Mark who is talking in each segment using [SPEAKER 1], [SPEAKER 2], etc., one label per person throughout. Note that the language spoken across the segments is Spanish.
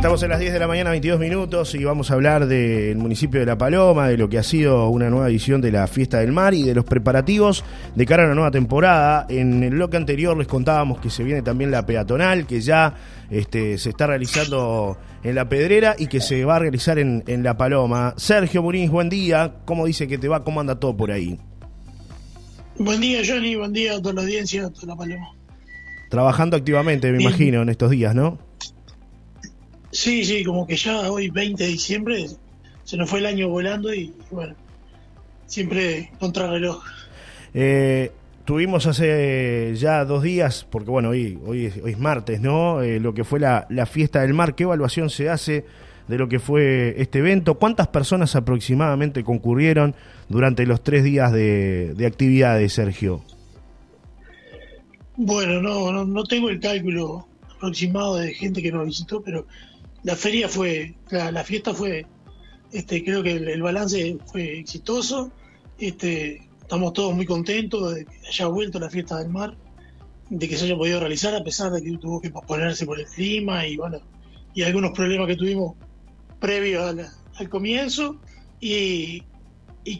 [SPEAKER 1] Estamos en las 10 de la mañana, 22 minutos, y vamos a hablar del municipio de La Paloma, de lo que ha sido una nueva edición de la Fiesta del Mar y de los preparativos de cara a una nueva temporada. En el bloque anterior les contábamos que se viene también la peatonal, que ya este, se está realizando en La Pedrera y que se va a realizar en, en La Paloma. Sergio Muniz, buen día. ¿Cómo dice que te va? ¿Cómo anda todo por ahí?
[SPEAKER 2] Buen día, Johnny. Buen día a toda la audiencia, a toda La Paloma.
[SPEAKER 1] Trabajando activamente, me
[SPEAKER 2] Bien.
[SPEAKER 1] imagino, en estos días, ¿no?
[SPEAKER 2] Sí, sí, como que ya hoy, 20 de diciembre, se nos fue el año volando y, bueno, siempre contrarreloj.
[SPEAKER 1] Eh, tuvimos hace ya dos días, porque bueno, hoy, hoy, es, hoy es martes, ¿no? Eh, lo que fue la, la fiesta del mar. ¿Qué evaluación se hace de lo que fue este evento? ¿Cuántas personas aproximadamente concurrieron durante los tres días de, de actividades, Sergio?
[SPEAKER 2] Bueno, no, no, no tengo el cálculo aproximado de gente que nos visitó, pero la feria fue, la, fiesta fue, este, creo que el, balance fue exitoso. Este, estamos todos muy contentos de que haya vuelto la fiesta del mar, de que se haya podido realizar a pesar de que tuvo que posponerse por el clima y bueno, y algunos problemas que tuvimos previos al comienzo. Y,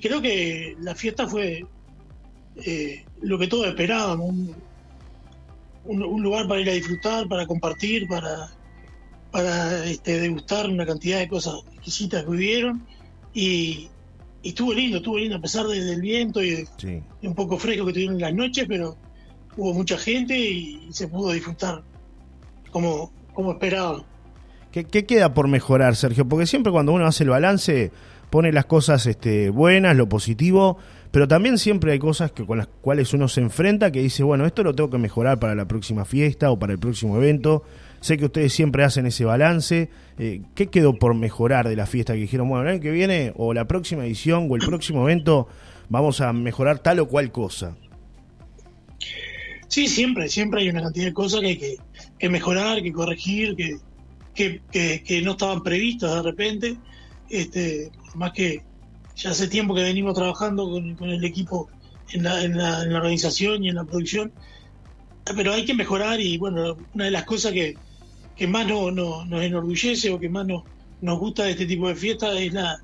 [SPEAKER 2] creo que la fiesta fue eh, lo que todos esperábamos, un lugar para ir a disfrutar, para compartir, para, para este, degustar una cantidad de cosas exquisitas que hubieron. Y, y estuvo lindo, estuvo lindo, a pesar de- del viento y de,
[SPEAKER 1] Sí.
[SPEAKER 2] de un poco fresco que tuvieron en las noches, pero hubo mucha gente y, se pudo disfrutar como, como esperaban.
[SPEAKER 1] ¿Qué, qué queda por mejorar, Sergio? Porque siempre cuando uno hace el balance pone las cosas este, buenas, lo positivo, pero también siempre hay cosas que, con las cuales uno se enfrenta que dice, bueno, esto lo tengo que mejorar para la próxima fiesta o para el próximo evento. Sé que ustedes siempre hacen ese balance. Eh, ¿Qué quedó por mejorar de la fiesta que dijeron, bueno, el año que viene o la próxima edición o el próximo evento vamos a mejorar tal o cual cosa?
[SPEAKER 2] Sí, siempre, siempre hay una cantidad de cosas que hay que, que mejorar, que corregir, que, que, que- no estaban previstas de repente. Este, más que ya hace tiempo que venimos trabajando con, el equipo en la, organización y en la producción, pero hay que mejorar y bueno, una de las cosas que, que más no, no- nos enorgullece o que más no- nos gusta de este tipo de fiestas es la,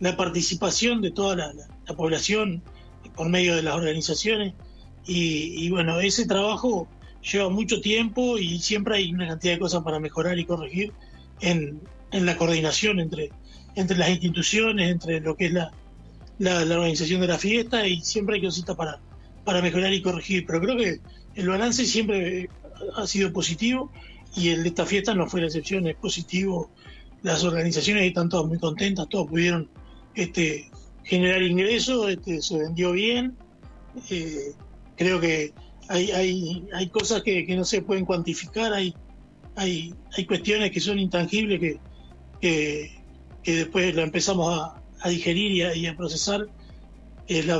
[SPEAKER 2] la participación de toda la población por medio de las organizaciones. Y, y bueno, ese trabajo lleva mucho tiempo y siempre hay una cantidad de cosas para mejorar y corregir en, en la coordinación entre, entre las instituciones, entre lo que es la, la, organización de la fiesta y siempre hay cositas para, para mejorar y corregir. Pero creo que el balance siempre ha sido positivo y el de esta fiesta no fue la excepción, es positivo. Las organizaciones están todas muy contentas, todos pudieron este, generar ingresos, este, se vendió bien. Eh, creo que hay, hay, hay cosas que, que no se pueden cuantificar, hay, hay, hay cuestiones que son intangibles que, que después la empezamos a, digerir y a, procesar. El,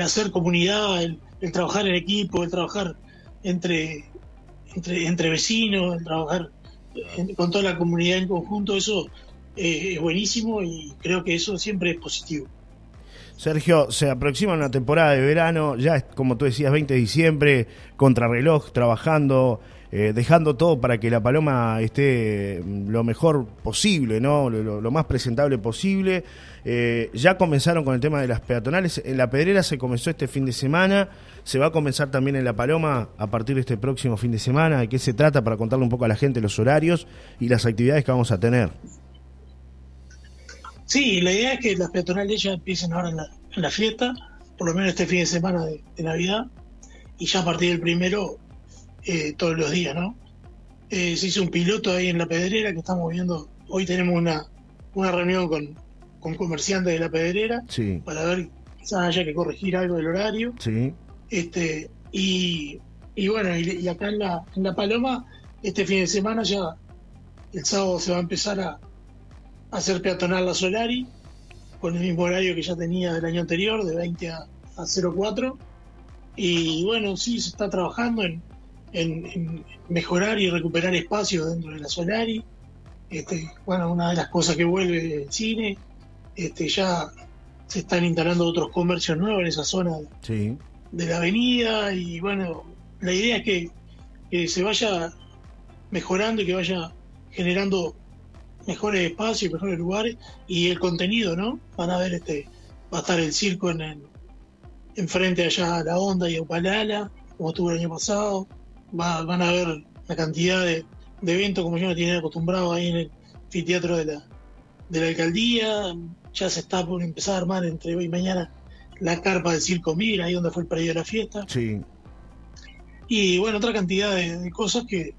[SPEAKER 2] hacer comunidad, el, trabajar en equipo, el trabajar entre, entre, vecinos, el trabajar con toda la comunidad en conjunto, eso eh, es buenísimo y creo que eso siempre es positivo.
[SPEAKER 1] Sergio, se aproxima una temporada de verano, ya es, como tú decías, 20 de diciembre, contrarreloj, trabajando, eh, dejando todo para que la paloma esté mm, lo mejor posible, ¿no? Lo, más presentable posible. Eh, ya comenzaron con el tema de las peatonales. En la Pedrera se comenzó este fin de semana. Se va a comenzar también en la Paloma a partir de este próximo fin de semana. ¿De qué se trata? Para contarle un poco a la gente los horarios y las actividades que vamos a tener.
[SPEAKER 2] Sí, la idea es que las peatonales ya empiecen ahora en la, en la fiesta, por lo menos este fin de semana de, de Navidad, y ya a partir del primero eh, todos los días, ¿no? Eh, se hizo un piloto ahí en la pedrera que estamos viendo. Hoy tenemos una, una reunión con, con comerciantes de la pedrera
[SPEAKER 1] Sí,
[SPEAKER 2] para ver quizás haya que corregir algo del horario.
[SPEAKER 1] sí,
[SPEAKER 2] Este, y, y bueno, y, y acá en la, en la Paloma, este fin de semana ya, el sábado se va a empezar a, a hacer peatonal la Solari, con el mismo horario que ya tenía del año anterior, de 20 a, a 04. Y bueno, sí, se está trabajando en, en- en mejorar y recuperar espacios dentro de la Solari. Este, bueno, una de las cosas que vuelve el cine, este, ya se están instalando otros comercios nuevos en esa zona
[SPEAKER 1] sí.
[SPEAKER 2] de la avenida y bueno, la idea es que, que se vaya mejorando y que vaya generando mejores espacios, mejores lugares y el contenido, ¿no? Van a ver este, va a estar el circo en, en enfrente allá a la Onda y a Upalala, como estuvo el año pasado, van a ver la cantidad de, eventos como yo me tenía acostumbrado ahí en el anfiteatro de la, de la alcaldía, ya se está por empezar a armar entre hoy y mañana la carpa del Circo Mira, ahí donde fue el periodo de la fiesta.
[SPEAKER 1] Sí.
[SPEAKER 2] Y bueno, otra cantidad de, cosas que,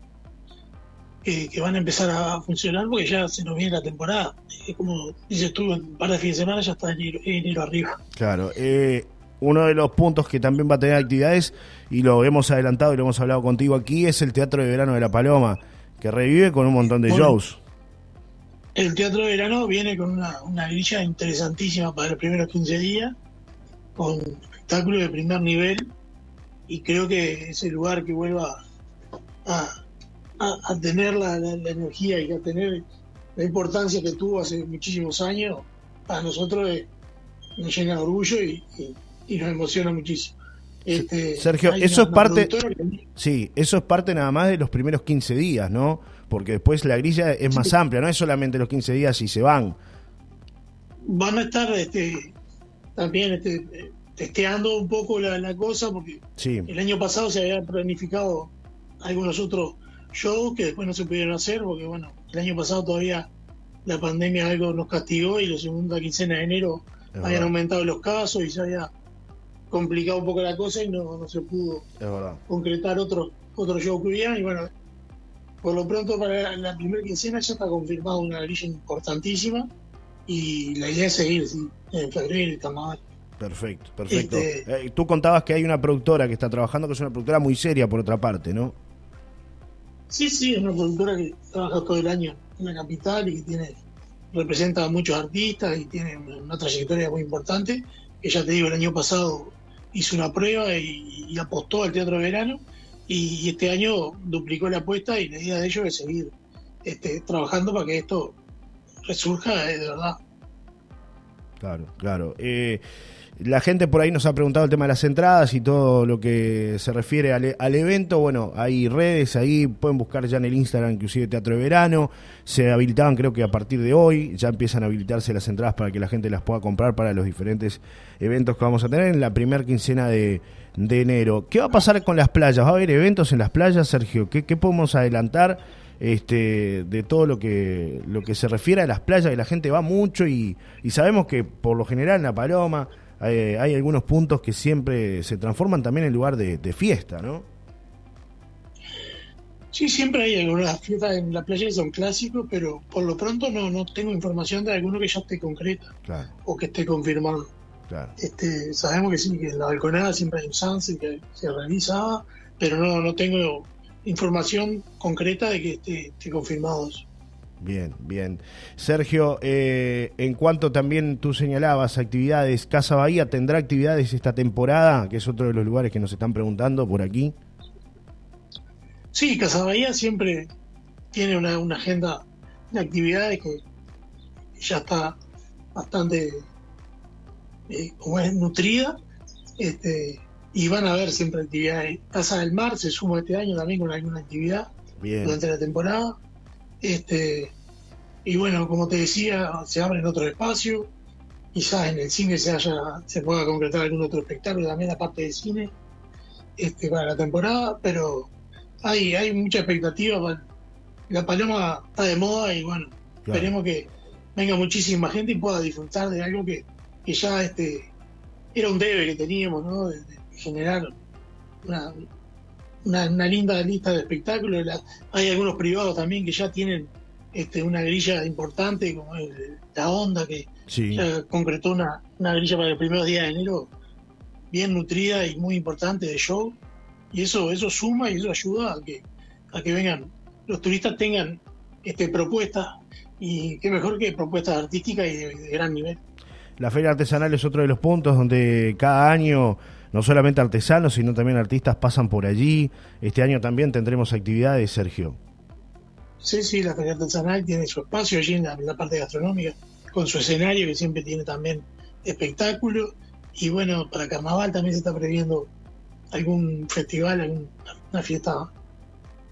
[SPEAKER 2] que, van a empezar a funcionar porque ya se nos viene la temporada. como dices tú, en un par de fines de semana ya está enero, enero arriba.
[SPEAKER 1] Claro. Eh, uno de los puntos que también va a tener actividades, y lo hemos adelantado y lo hemos hablado contigo aquí, es el Teatro de Verano de La Paloma, que revive con un montón de shows.
[SPEAKER 2] El Teatro de Verano viene con una, una grilla interesantísima para los primeros 15 días, con espectáculos de primer nivel, y creo que ese lugar que vuelva a, a, tener la, energía y a tener la importancia que tuvo hace muchísimos años, para nosotros nos llena de orgullo y, y nos emociona muchísimo.
[SPEAKER 1] Este, Sergio, eso es parte. Sí, eso es parte nada más de los primeros 15 días, ¿no? Porque después la grilla es más amplia, no es solamente los 15 días y se van.
[SPEAKER 2] Van a estar este, también este, testeando un poco la, cosa, porque el año pasado se había planificado algunos otros shows que después no se pudieron hacer, porque bueno, el año pasado todavía la pandemia algo nos castigó y la segunda quincena de enero habían aumentado los casos y se había complicado un poco la cosa y no, no se pudo concretar otro, otro show que hubiera. Y bueno, por lo pronto para la primera quincena ya está confirmada una grilla importantísima y la idea es seguir en febrero y carnaval.
[SPEAKER 1] Perfecto, perfecto. Este, eh, tú contabas que hay una productora que está trabajando, que es una productora muy seria por otra parte, ¿no?
[SPEAKER 2] Sí, sí, es una productora que trabaja todo el año en la capital y que tiene representa a muchos artistas y tiene una trayectoria muy importante, que ya te digo, el año pasado hizo una prueba y, apostó al teatro de verano y, este año duplicó la apuesta y la idea de ellos es seguir este, trabajando para que esto resurja de verdad.
[SPEAKER 1] Claro, claro. Eh, la gente por ahí nos ha preguntado el tema de las entradas y todo lo que se refiere al, evento. Bueno, hay redes ahí, pueden buscar ya en el Instagram, inclusive Teatro de Verano. Se habilitaban, creo que a partir de hoy, ya empiezan a habilitarse las entradas para que la gente las pueda comprar para los diferentes eventos que vamos a tener en la primera quincena de, enero. ¿Qué va a pasar con las playas? ¿Va a haber eventos en las playas, Sergio? ¿Qué, podemos adelantar? Este, de todo lo que, lo que se refiere a las playas, que la gente va mucho y, y sabemos que por lo general en La Paloma, hay, algunos puntos que siempre se transforman también en lugar de, fiesta, ¿no?
[SPEAKER 2] Sí, siempre hay algunas fiestas en la playa que son clásicos, pero por lo pronto no, no tengo información de alguno que ya esté concreta o que esté confirmado. Este, sabemos que sí, que en la balconada siempre hay un sunset que se realizaba, pero no, no tengo información concreta de que esté, esté confirmado eso.
[SPEAKER 1] Bien, bien. Sergio, eh, en cuanto también tú señalabas actividades, Casa Bahía tendrá actividades esta temporada, que es otro de los lugares que nos están preguntando por aquí.
[SPEAKER 2] Sí, Casa Bahía siempre tiene una, agenda de actividades que ya está bastante eh, como es, nutrida. Este, y van a haber siempre actividades. Casa del Mar se suma este año también con alguna actividad durante la temporada. Este, y bueno, como te decía, se abren otro espacio. Quizás en el cine se haya, se pueda concretar algún otro espectáculo también aparte del cine este, para la temporada, pero hay, hay mucha expectativa. La paloma está de moda y bueno, esperemos que venga muchísima gente y pueda disfrutar de algo que, que ya este era un debe que teníamos, ¿no? De, generar una, una, linda lista de espectáculos. hay algunos privados también que ya tienen este, una grilla importante, como la Onda, que ya concretó una, una grilla para el primer día de enero bien nutrida y muy importante de show. Y eso, eso suma y eso ayuda a que, a que vengan, los turistas tengan este, propuestas y qué mejor que propuestas artísticas y de gran nivel.
[SPEAKER 1] La feria artesanal es otro de los puntos donde cada año no solamente artesanos, sino también artistas pasan por allí. Este año también tendremos actividades, Sergio.
[SPEAKER 2] Sí, sí, la feria artesanal tiene su espacio allí en la, parte gastronómica, con su escenario que siempre tiene también espectáculo. Y bueno, para carnaval también se está previendo algún festival, alguna fiesta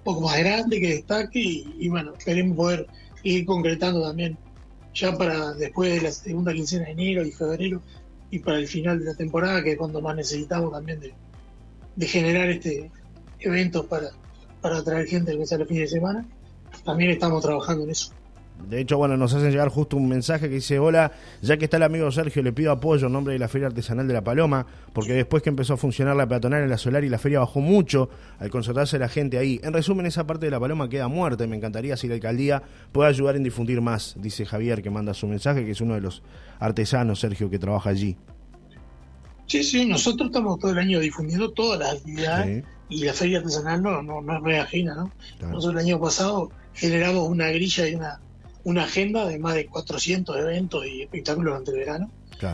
[SPEAKER 2] poco más grande, que destaque y, bueno, queremos poder ir concretando también ya para después de la segunda quincena de enero y febrero y para el final de la temporada, que es cuando más necesitamos también de, generar este eventos para, para atraer gente que el fin de semana. También estamos trabajando en eso.
[SPEAKER 1] De hecho, bueno, nos hacen llegar justo un mensaje que dice, hola, ya que está el amigo Sergio, le pido apoyo en nombre de la Feria Artesanal de La Paloma, porque después que empezó a funcionar la peatonal en la solar y la feria bajó mucho al concertarse la gente ahí. En resumen, esa parte de La Paloma queda muerta y me encantaría si la alcaldía puede ayudar en difundir más, dice Javier que manda su mensaje, que es uno de los artesanos, Sergio, que trabaja allí.
[SPEAKER 2] Sí, sí, nosotros estamos todo el año difundiendo todas las actividades y la feria artesanal no, no, no es reajena, ¿no? Nosotros el año pasado generamos una grilla y una una agenda de más de 400 eventos y espectáculos durante el verano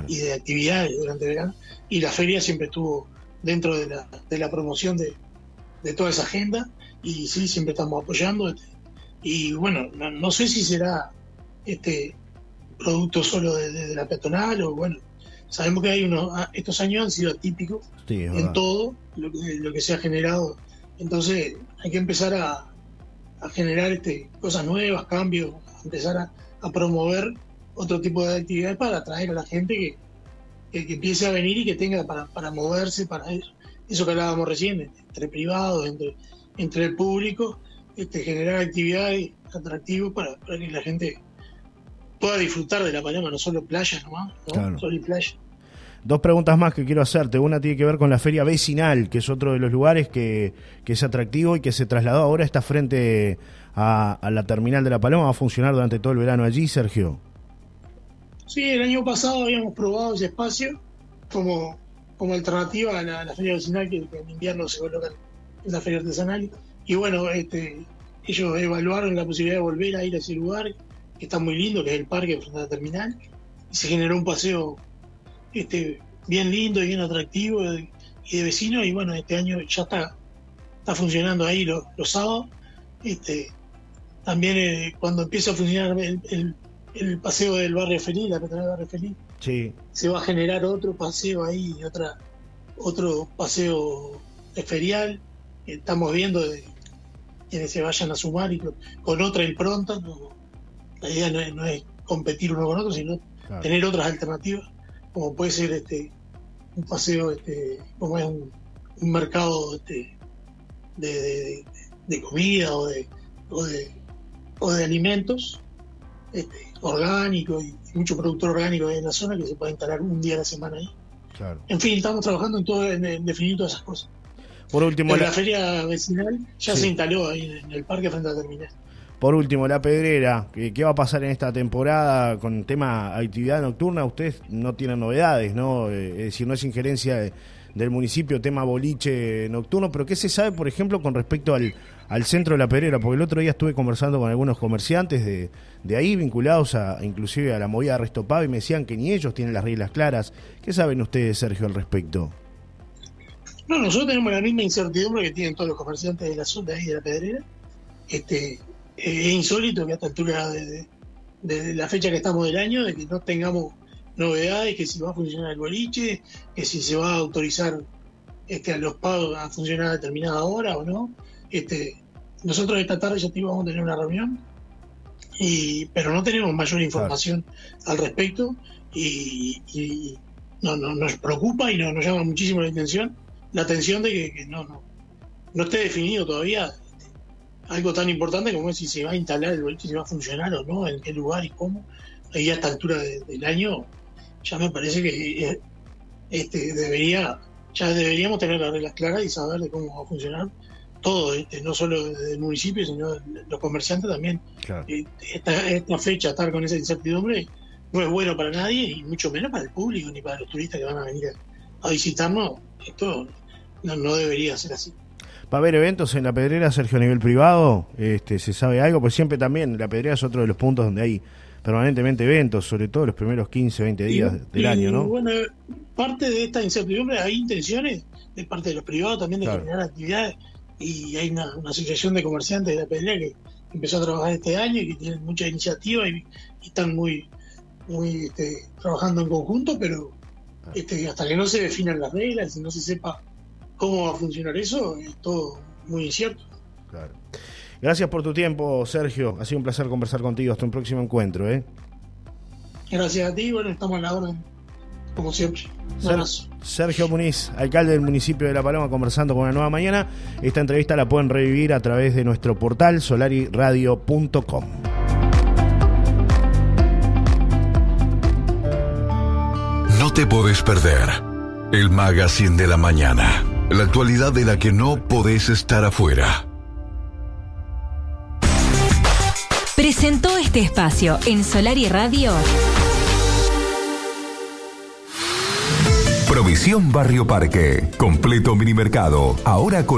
[SPEAKER 2] y de actividades durante el verano. Y la feria siempre estuvo dentro de la, de la promoción de, de toda esa agenda y sí, siempre estamos apoyando. Este, y bueno, no, sé si será este producto solo de, la peatonal o bueno, sabemos que hay unos, ah, estos años han sido atípicos en todo lo que, lo que se ha generado. Entonces hay que empezar a, a generar este, cosas nuevas, cambios, empezar a, promover otro tipo de actividades para atraer a la gente que, que, empiece a venir y que tenga para, para moverse, para eso, eso que hablábamos recién, entre privados, entre, entre el público, este, generar actividades atractivas para, para, que la gente pueda disfrutar de la Paloma, no solo playa nomás, ¿no? solo y playa.
[SPEAKER 1] Dos preguntas más que quiero hacerte. Una tiene que ver con la feria vecinal, que es otro de los lugares que, que es atractivo y que se trasladó ahora, está frente a, la terminal de La Paloma. ¿Va a funcionar durante todo el verano allí, Sergio?
[SPEAKER 2] Sí, el año pasado habíamos probado ese espacio como, como alternativa a la, feria vecinal que, en invierno se coloca en la feria artesanal. Y bueno, este, ellos evaluaron la posibilidad de volver a ir a ese lugar, que está muy lindo, que es el parque frente a la terminal. Y se generó un paseo este, bien lindo y bien atractivo y de vecinos. Y bueno, este año ya está, está funcionando ahí los, los sábados. Este, también eh, cuando empieza a funcionar el, el, paseo del barrio feliz, la peatonal del barrio feliz, se va a generar otro paseo ahí, otra, otro paseo ferial. Estamos viendo de quienes se vayan a sumar y con otra impronta. la idea no es, competir uno con otro, sino tener otras alternativas, como puede ser este un paseo, este, como es un, mercado este, de, de, comida o de, o de o de alimentos este, orgánicos y mucho productor orgánico en la zona que se puede instalar un día a la semana ahí. En fin, estamos trabajando en todo, en, definir todas esas cosas.
[SPEAKER 1] Por último,
[SPEAKER 2] la... feria vecinal ya se instaló ahí en el parque frente a la terminal.
[SPEAKER 1] Por último, la pedrera, ¿qué va a pasar en esta temporada con tema actividad nocturna? Ustedes no tienen novedades, ¿no? Eh, es decir, no es injerencia de, del municipio, tema boliche nocturno, pero ¿qué se sabe, por ejemplo, con respecto al, centro de la Pedrera? Porque el otro día estuve conversando con algunos comerciantes de, ahí, vinculados a inclusive a la movida de Restopado, y me decían que ni ellos tienen las reglas claras. ¿Qué saben ustedes, Sergio, al respecto?
[SPEAKER 2] No, nosotros tenemos la misma incertidumbre que tienen todos los comerciantes de la zona de de la Pedrera. Este, es insólito que a esta altura de, de la fecha que estamos del año, de que no tengamos novedades, que si va a funcionar el boliche, que si se va a autorizar este, a los pagos a funcionar a determinada hora o no. Este, nosotros esta tarde ya vamos a tener una reunión, y, pero no tenemos mayor información al respecto y, no, nos preocupa y no, nos llama muchísimo la atención la atención de que, no, no, no esté definido todavía algo tan importante como es si se va a instalar el boliche, si va a funcionar o no, en qué lugar y cómo. Ahí a esta altura del año ya me parece que eh, este, debería, ya deberíamos tener las reglas claras y saber de cómo va a funcionar todo, este, no solo del municipio, sino los comerciantes también. Eh, esta, fecha, estar con esa incertidumbre, no es bueno para nadie y mucho menos para el público ni para los turistas que van a venir a, visitarnos. Esto no, debería ser así.
[SPEAKER 1] ¿Va a haber eventos en la Pedrera, Sergio, a nivel privado? Este, ¿Se sabe algo? Pues siempre también la Pedrera es otro de los puntos donde hay permanentemente eventos, sobre todo los primeros 15, 20 días del año, ¿no?
[SPEAKER 2] Bueno, parte de esta incertidumbre hay intenciones de parte de los privados también de generar actividades y hay una, asociación de comerciantes de la pelea que empezó a trabajar este año y que tienen mucha iniciativa y, están muy, muy este, trabajando en conjunto, pero este, hasta que no se definan las reglas y no se sepa cómo va a funcionar eso, es todo muy incierto.
[SPEAKER 1] Gracias por tu tiempo, Sergio. Ha sido un placer conversar contigo. Hasta un próximo encuentro. ¿eh?
[SPEAKER 2] Gracias a ti. Bueno, estamos en la orden, como siempre.
[SPEAKER 1] Sergio Muniz, alcalde del municipio de La Paloma, conversando con una nueva mañana. Esta entrevista la pueden revivir a través de nuestro portal solariradio.com.
[SPEAKER 3] No te podés perder el Magazine de la Mañana. La actualidad de la que no podés estar afuera.
[SPEAKER 4] Presentó este espacio en Solar y Radio.
[SPEAKER 3] Provisión Barrio Parque. Completo mini mercado. Ahora con